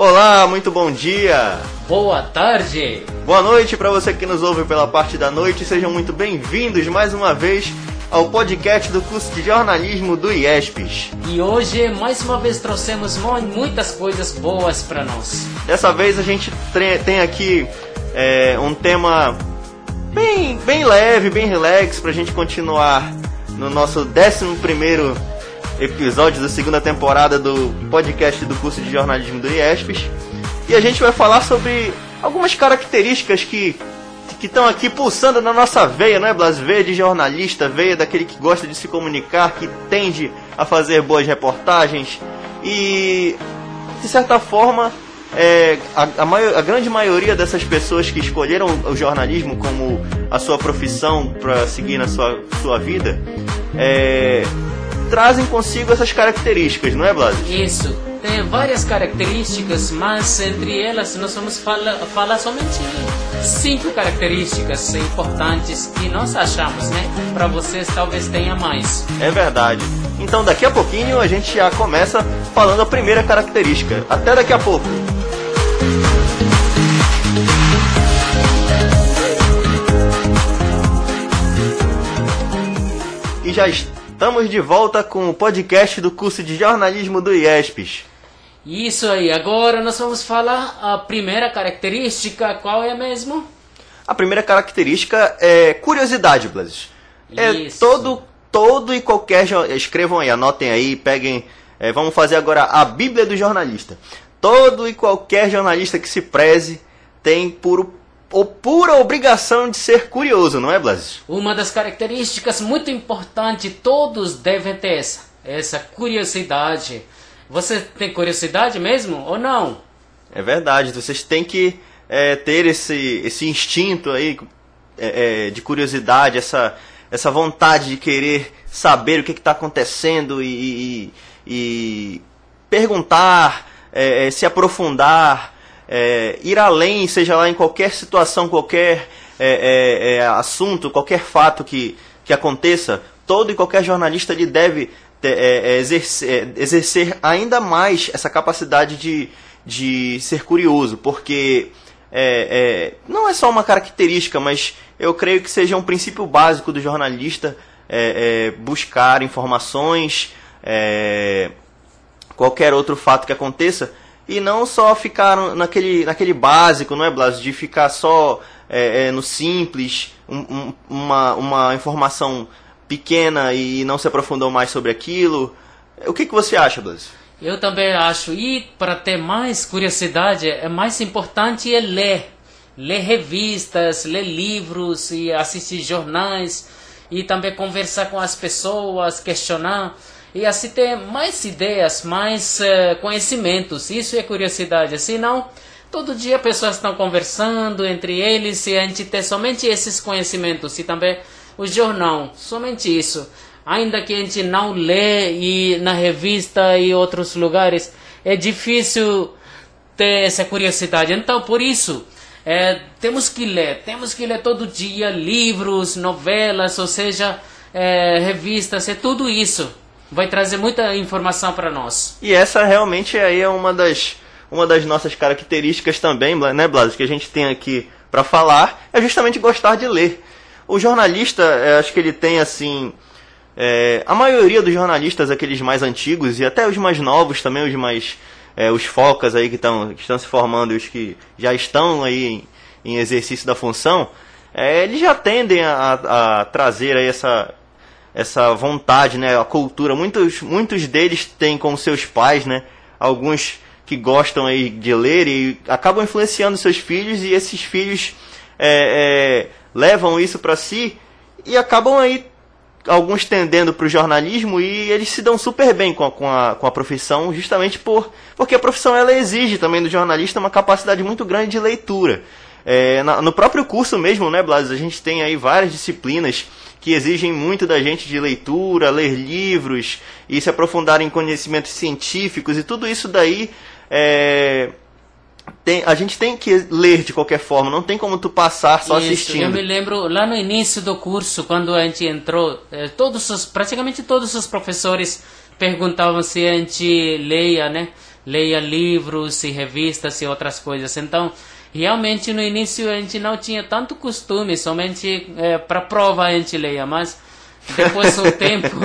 Olá, muito bom dia. Boa tarde. Boa noite para você que nos ouve pela parte da noite. Sejam muito bem-vindos mais uma vez ao podcast do curso de jornalismo do IESPES. E hoje, mais uma vez, trouxemos muitas coisas boas para nós. Dessa vez a gente tem aqui é, um tema bem, bem leve, bem relax, para a gente continuar no nosso 11 primeiro episódio da segunda temporada do podcast do curso de jornalismo do IESPES. E a gente vai falar sobre algumas características que que estão aqui pulsando na nossa veia, não é, Blas? Veia de jornalista, veia daquele que gosta de se comunicar, que tende a fazer boas reportagens e, de certa forma, é, a, a, maior, a, grande maioria dessas pessoas que escolheram o jornalismo como a sua profissão para seguir na sua, sua vida é, trazem consigo essas características, não é, Blas? Isso. Tem várias características, mas entre elas nós vamos falar, falar somente cinco características importantes que nós achamos, né? Para vocês talvez tenha mais. É verdade. Então daqui a pouquinho a gente já começa falando a primeira característica. Até daqui a pouco. E já estamos de volta com o podcast do curso de jornalismo do IESPES. Isso aí, agora nós vamos falar a primeira característica, qual é mesmo? A primeira característica é curiosidade, Blas. É Isso. todo, todo e qualquer. Escrevam aí, anotem aí, peguem. É, vamos fazer agora a Bíblia do jornalista. Todo e qualquer jornalista que se preze tem por ou pura obrigação de ser curioso, não é, Blas? Uma das características muito importantes, todos devem ter essa, essa curiosidade. Você tem curiosidade mesmo ou não? É verdade, vocês têm que é, ter esse, esse instinto aí é, é, de curiosidade, essa, essa vontade de querer saber o que está acontecendo e, e, e perguntar, é, é, se aprofundar, é, ir além, seja lá em qualquer situação, qualquer assunto, qualquer fato que, que aconteça, todo e qualquer jornalista ele deve é, é, exercer, é, exercer, ainda mais essa capacidade de, de ser curioso, porque é, é, não é só uma característica, mas eu creio que seja um princípio básico do jornalista é, buscar informações, qualquer outro fato que aconteça, e não só ficar naquele, naquele básico, não é, Blas? De ficar só no simples, um, um, uma, uma informação pequena e não se aprofundou mais sobre aquilo. O que, que você acha, Blas? Eu também acho. E para ter mais curiosidade, é mais importante é ler. Ler revistas, ler livros e assistir jornais e também conversar com as pessoas, questionar e assim ter mais ideias, mais uh, conhecimentos. Isso é curiosidade. Senão, todo dia pessoas estão conversando entre eles e a gente ter somente esses conhecimentos e também o jornal, somente isso. Ainda que a gente não lê e na revista e outros lugares, é difícil ter essa curiosidade. Então, por isso, é, temos que ler, temos que ler todo dia livros, novelas, ou seja, é, revistas, é tudo isso. Vai trazer muita informação para nós. E essa realmente aí é uma das, uma das nossas características também, né, Blas, que a gente tem aqui para falar, é justamente gostar de ler. O jornalista, é, acho que ele tem assim. É, a maioria dos jornalistas, aqueles mais antigos e até os mais novos também, os mais. É, os focas aí que, tão, que estão se formando e os que já estão aí em, em exercício da função, é, eles já tendem a, a trazer aí essa, essa vontade, né, a cultura. Muitos, muitos deles têm com seus pais, né, alguns que gostam aí de ler e acabam influenciando seus filhos e esses filhos é, é, levam isso para si e acabam aí alguns tendendo para o jornalismo e eles se dão super bem com a, com a, com a profissão, justamente por, porque a profissão ela exige também do jornalista uma capacidade muito grande de leitura. É, na, no próprio curso mesmo, né, Blas, a gente tem aí várias disciplinas que exigem muito da gente de leitura, ler livros e se aprofundar em conhecimentos científicos e tudo isso daí é, tem, a gente tem que ler de qualquer forma, não tem como tu passar só Isso, assistindo. Eu me lembro lá no início do curso, quando a gente entrou, eh, todos os, praticamente todos os professores perguntavam se a gente leia, né? leia livros e revistas e outras coisas. Então, realmente no início a gente não tinha tanto costume, somente é, para prova a gente leia, mas depois do tempo,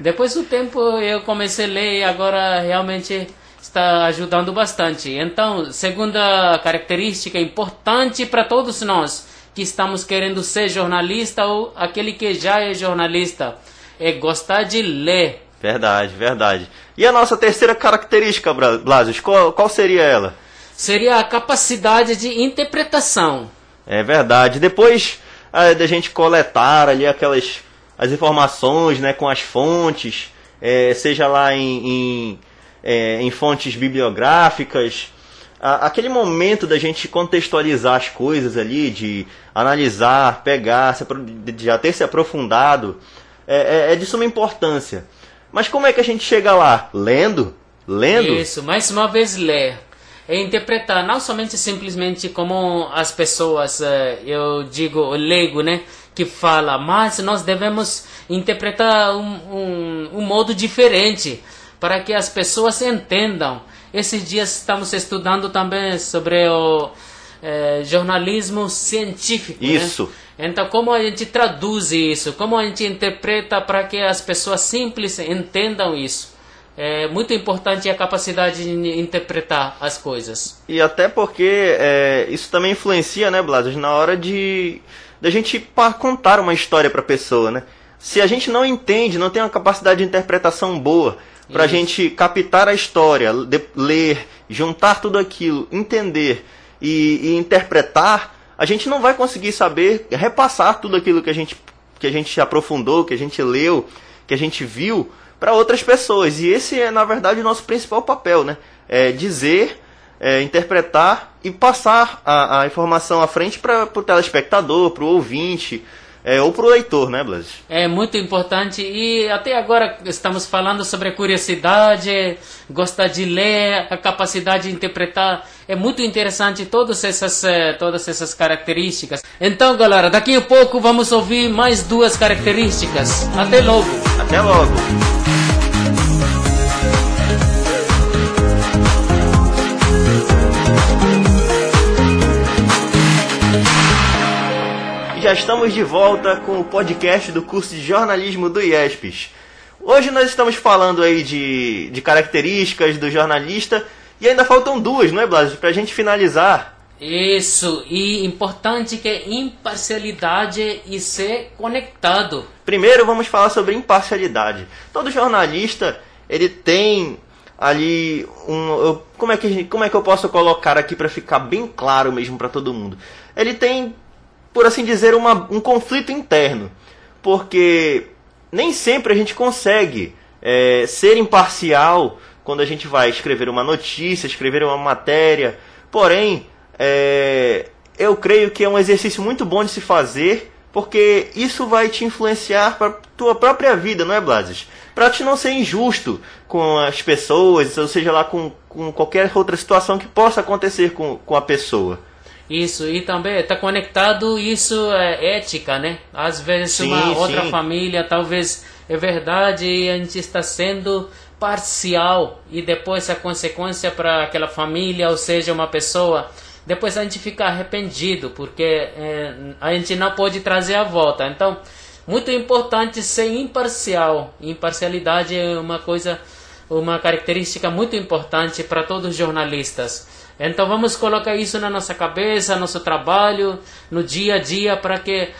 depois do tempo eu comecei a ler e agora realmente está ajudando bastante. Então, segunda característica importante para todos nós que estamos querendo ser jornalista ou aquele que já é jornalista é gostar de ler. Verdade, verdade. E a nossa terceira característica, Blasius, qual, qual seria ela? Seria a capacidade de interpretação. É verdade. Depois é, da gente coletar ali aquelas as informações né, com as fontes, é, seja lá em, em, é, em fontes bibliográficas, a, aquele momento da gente contextualizar as coisas ali, de analisar, pegar, se, de já ter se aprofundado, é, é, é de suma importância. Mas como é que a gente chega lá? Lendo? Lendo? Isso, mais uma vez ler. É interpretar, não somente simplesmente como as pessoas, é, eu digo, o leigo, né? Que fala, mas nós devemos interpretar um, um, um modo diferente para que as pessoas entendam. Esses dias estamos estudando também sobre o é, jornalismo científico. Né? Isso. Né? Então, como a gente traduz isso? Como a gente interpreta para que as pessoas simples entendam isso? É muito importante a capacidade de interpretar as coisas. E até porque é, isso também influencia, né, Blas, na hora de da gente contar uma história para a pessoa, né? Se a gente não entende, não tem uma capacidade de interpretação boa para a gente captar a história, de, ler, juntar tudo aquilo, entender e, e, interpretar, a gente não vai conseguir saber repassar tudo aquilo que a gente que a gente aprofundou, que a gente leu, que a gente viu para outras pessoas. E esse é, na verdade, o nosso principal papel, né? É dizer, é, interpretar e passar a, a informação à frente para o telespectador, para o ouvinte, é, ou para o leitor, né, Blas? É muito importante e até agora estamos falando sobre a curiosidade, gostar de ler, a capacidade de interpretar. É muito interessante todas essas, eh, todas essas características. Então, galera, daqui a pouco vamos ouvir mais duas características. Até logo! Até logo! Já estamos de volta com o podcast do curso de jornalismo do IESPES. Hoje nós estamos falando aí de, de características do jornalista e ainda faltam duas, não é, Blas? Para a gente finalizar. Isso, e importante que é imparcialidade e ser conectado. Primeiro vamos falar sobre imparcialidade. Todo jornalista, ele tem ali um eu, como é que como é que eu posso colocar aqui para ficar bem claro mesmo para todo mundo? Ele tem por assim dizer, uma, um conflito interno. Porque nem sempre a gente consegue é, ser imparcial quando a gente vai escrever uma notícia, escrever uma matéria. Porém, é, eu creio que é um exercício muito bom de se fazer, porque isso vai te influenciar para tua própria vida, não é, Blases? Para te não ser injusto com as pessoas, ou seja lá com, com qualquer outra situação que possa acontecer com, com a pessoa. Isso, e também está conectado isso é ética, né? Às vezes sim, uma outra família, talvez é verdade, e a gente está sendo parcial e depois a consequência para aquela família, ou seja, uma pessoa, depois a gente fica arrependido, porque é, a gente não pode trazer a volta. Então, muito importante ser imparcial. Imparcialidade é uma coisa, uma característica muito importante para todos os jornalistas. Então vamos colocar isso na nossa cabeça, nosso trabalho, no dia a dia, para que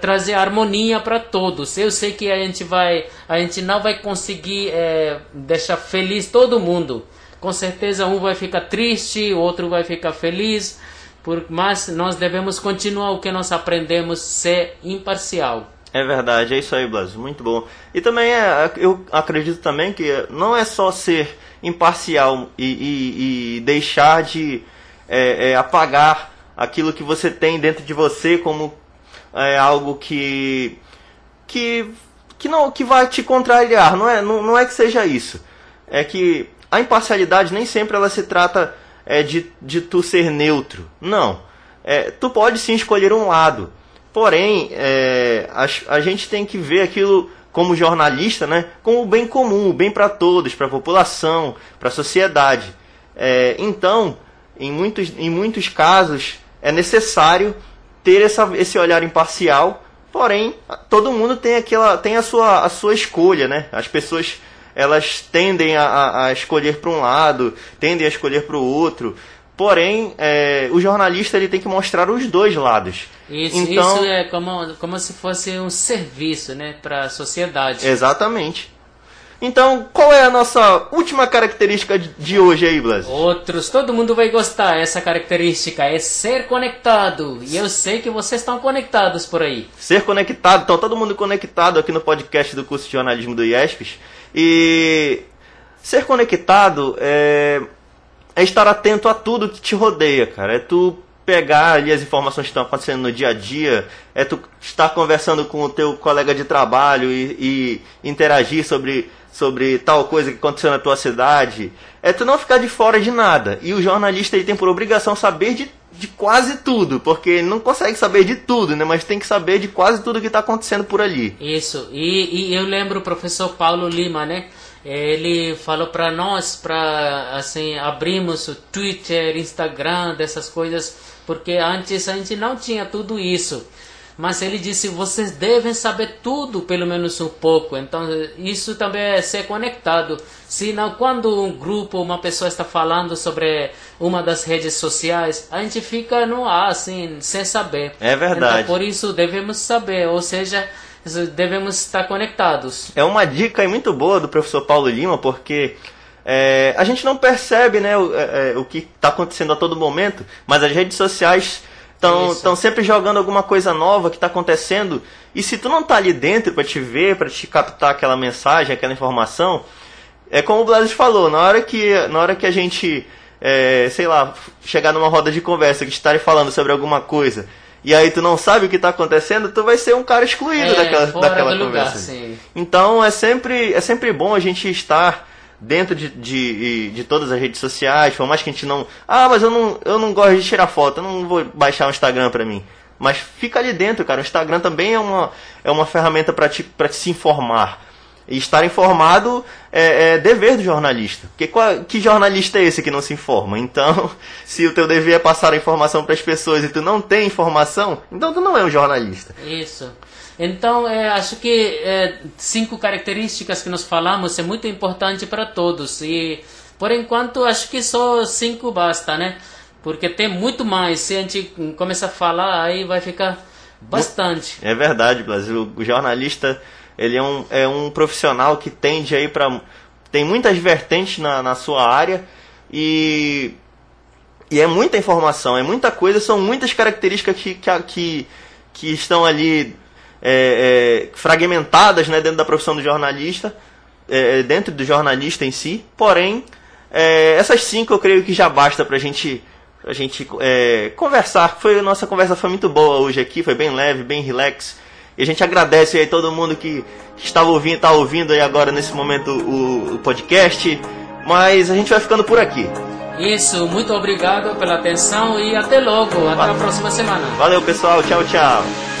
trazer harmonia para todos. Eu sei que a gente vai, a gente não vai conseguir é, deixar feliz todo mundo. Com certeza um vai ficar triste, o outro vai ficar feliz, por, mas nós devemos continuar o que nós aprendemos, ser imparcial. É verdade, é isso aí, Blas, muito bom. E também é, eu acredito também que não é só ser imparcial e, e, e deixar de é, é, apagar aquilo que você tem dentro de você como é, algo que que que não que vai te contrariar. Não é não, não é que seja isso. É que a imparcialidade nem sempre ela se trata é, de, de tu ser neutro. Não. É, tu pode sim escolher um lado porém é, a, a gente tem que ver aquilo como jornalista, né, com o bem comum, o bem para todos, para a população, para a sociedade. É, então, em muitos, em muitos casos, é necessário ter essa, esse olhar imparcial, porém, todo mundo tem, aquela, tem a, sua, a sua escolha, né? As pessoas elas tendem a, a escolher para um lado, tendem a escolher para o outro. Porém, é, o jornalista ele tem que mostrar os dois lados. Isso, então, isso é como, como se fosse um serviço né, para a sociedade. Exatamente. Então, qual é a nossa última característica de hoje aí, Blas? Outros, todo mundo vai gostar. Essa característica é ser conectado. E eu sei que vocês estão conectados por aí. Ser conectado, então todo mundo conectado aqui no podcast do curso de jornalismo do IESPES. E ser conectado é, é estar atento a tudo que te rodeia, cara. É tu pegar ali as informações que estão acontecendo no dia a dia, é tu estar conversando com o teu colega de trabalho e, e, interagir sobre, sobre tal coisa que aconteceu na tua cidade. É tu não ficar de fora de nada. E o jornalista ele tem por obrigação saber de, de quase tudo, porque não consegue saber de tudo, né? Mas tem que saber de quase tudo que está acontecendo por ali. Isso. E, e eu lembro o professor Paulo Lima, né? ele falou para nós para assim abrirmos o Twitter, Instagram, dessas coisas, porque antes a gente não tinha tudo isso. Mas ele disse: vocês devem saber tudo, pelo menos um pouco. Então, isso também é ser conectado. Senão, quando um grupo, uma pessoa está falando sobre uma das redes sociais, a gente fica no ar, assim, sem saber. É verdade. Então, por isso, devemos saber. Ou seja, devemos estar conectados. É uma dica muito boa do professor Paulo Lima, porque é, a gente não percebe né, o, é, é o que está acontecendo a todo momento, mas as redes sociais estão sempre jogando alguma coisa nova que está acontecendo. E se tu não tá ali dentro para te ver, para te captar aquela mensagem, aquela informação, é como o Blas falou, na hora que, na hora que a gente, é, sei lá, chegar numa roda de conversa que estarem falando sobre alguma coisa e aí tu não sabe o que está acontecendo, tu vai ser um cara excluído é, daquela, daquela conversa. Lugar, então é sempre, é sempre bom a gente estar dentro de, de, de, todas as redes sociais, por mais que a gente não. Ah, mas eu não, eu não gosto de tirar foto, eu não vou baixar o Instagram pra mim. Mas fica ali dentro, cara. O Instagram também é uma, é uma ferramenta para te, pra te se informar. E estar informado é, é, dever do jornalista. Porque qual, que jornalista é esse que não se informa? Então, se o teu dever é passar a informação para as pessoas e tu não tem informação, então tu não é um jornalista. Isso. Então, é, acho que é, cinco características que nós falamos é muito importante para todos. E, por enquanto, acho que só cinco basta, né? Porque tem muito mais. Se a gente começar a falar, aí vai ficar bastante. É verdade, Brasil. O jornalista ele é um, é um profissional que tende aí para tem muitas vertentes na, na sua área e e é muita informação, é muita coisa, são muitas características que, que, que estão ali é, é, fragmentadas né, dentro da profissão do jornalista, é, é dentro do jornalista em si. Porém, é, essas cinco eu creio que já basta para gente, a gente é, conversar. Foi, nossa conversa foi muito boa hoje aqui, foi bem leve, bem relax. E a gente agradece aí todo mundo que estava ouvindo, está ouvindo aí agora nesse momento o, o podcast. Mas a gente vai ficando por aqui. Isso, muito obrigado pela atenção e até logo, até Valeu. a próxima semana. Valeu pessoal, tchau, tchau.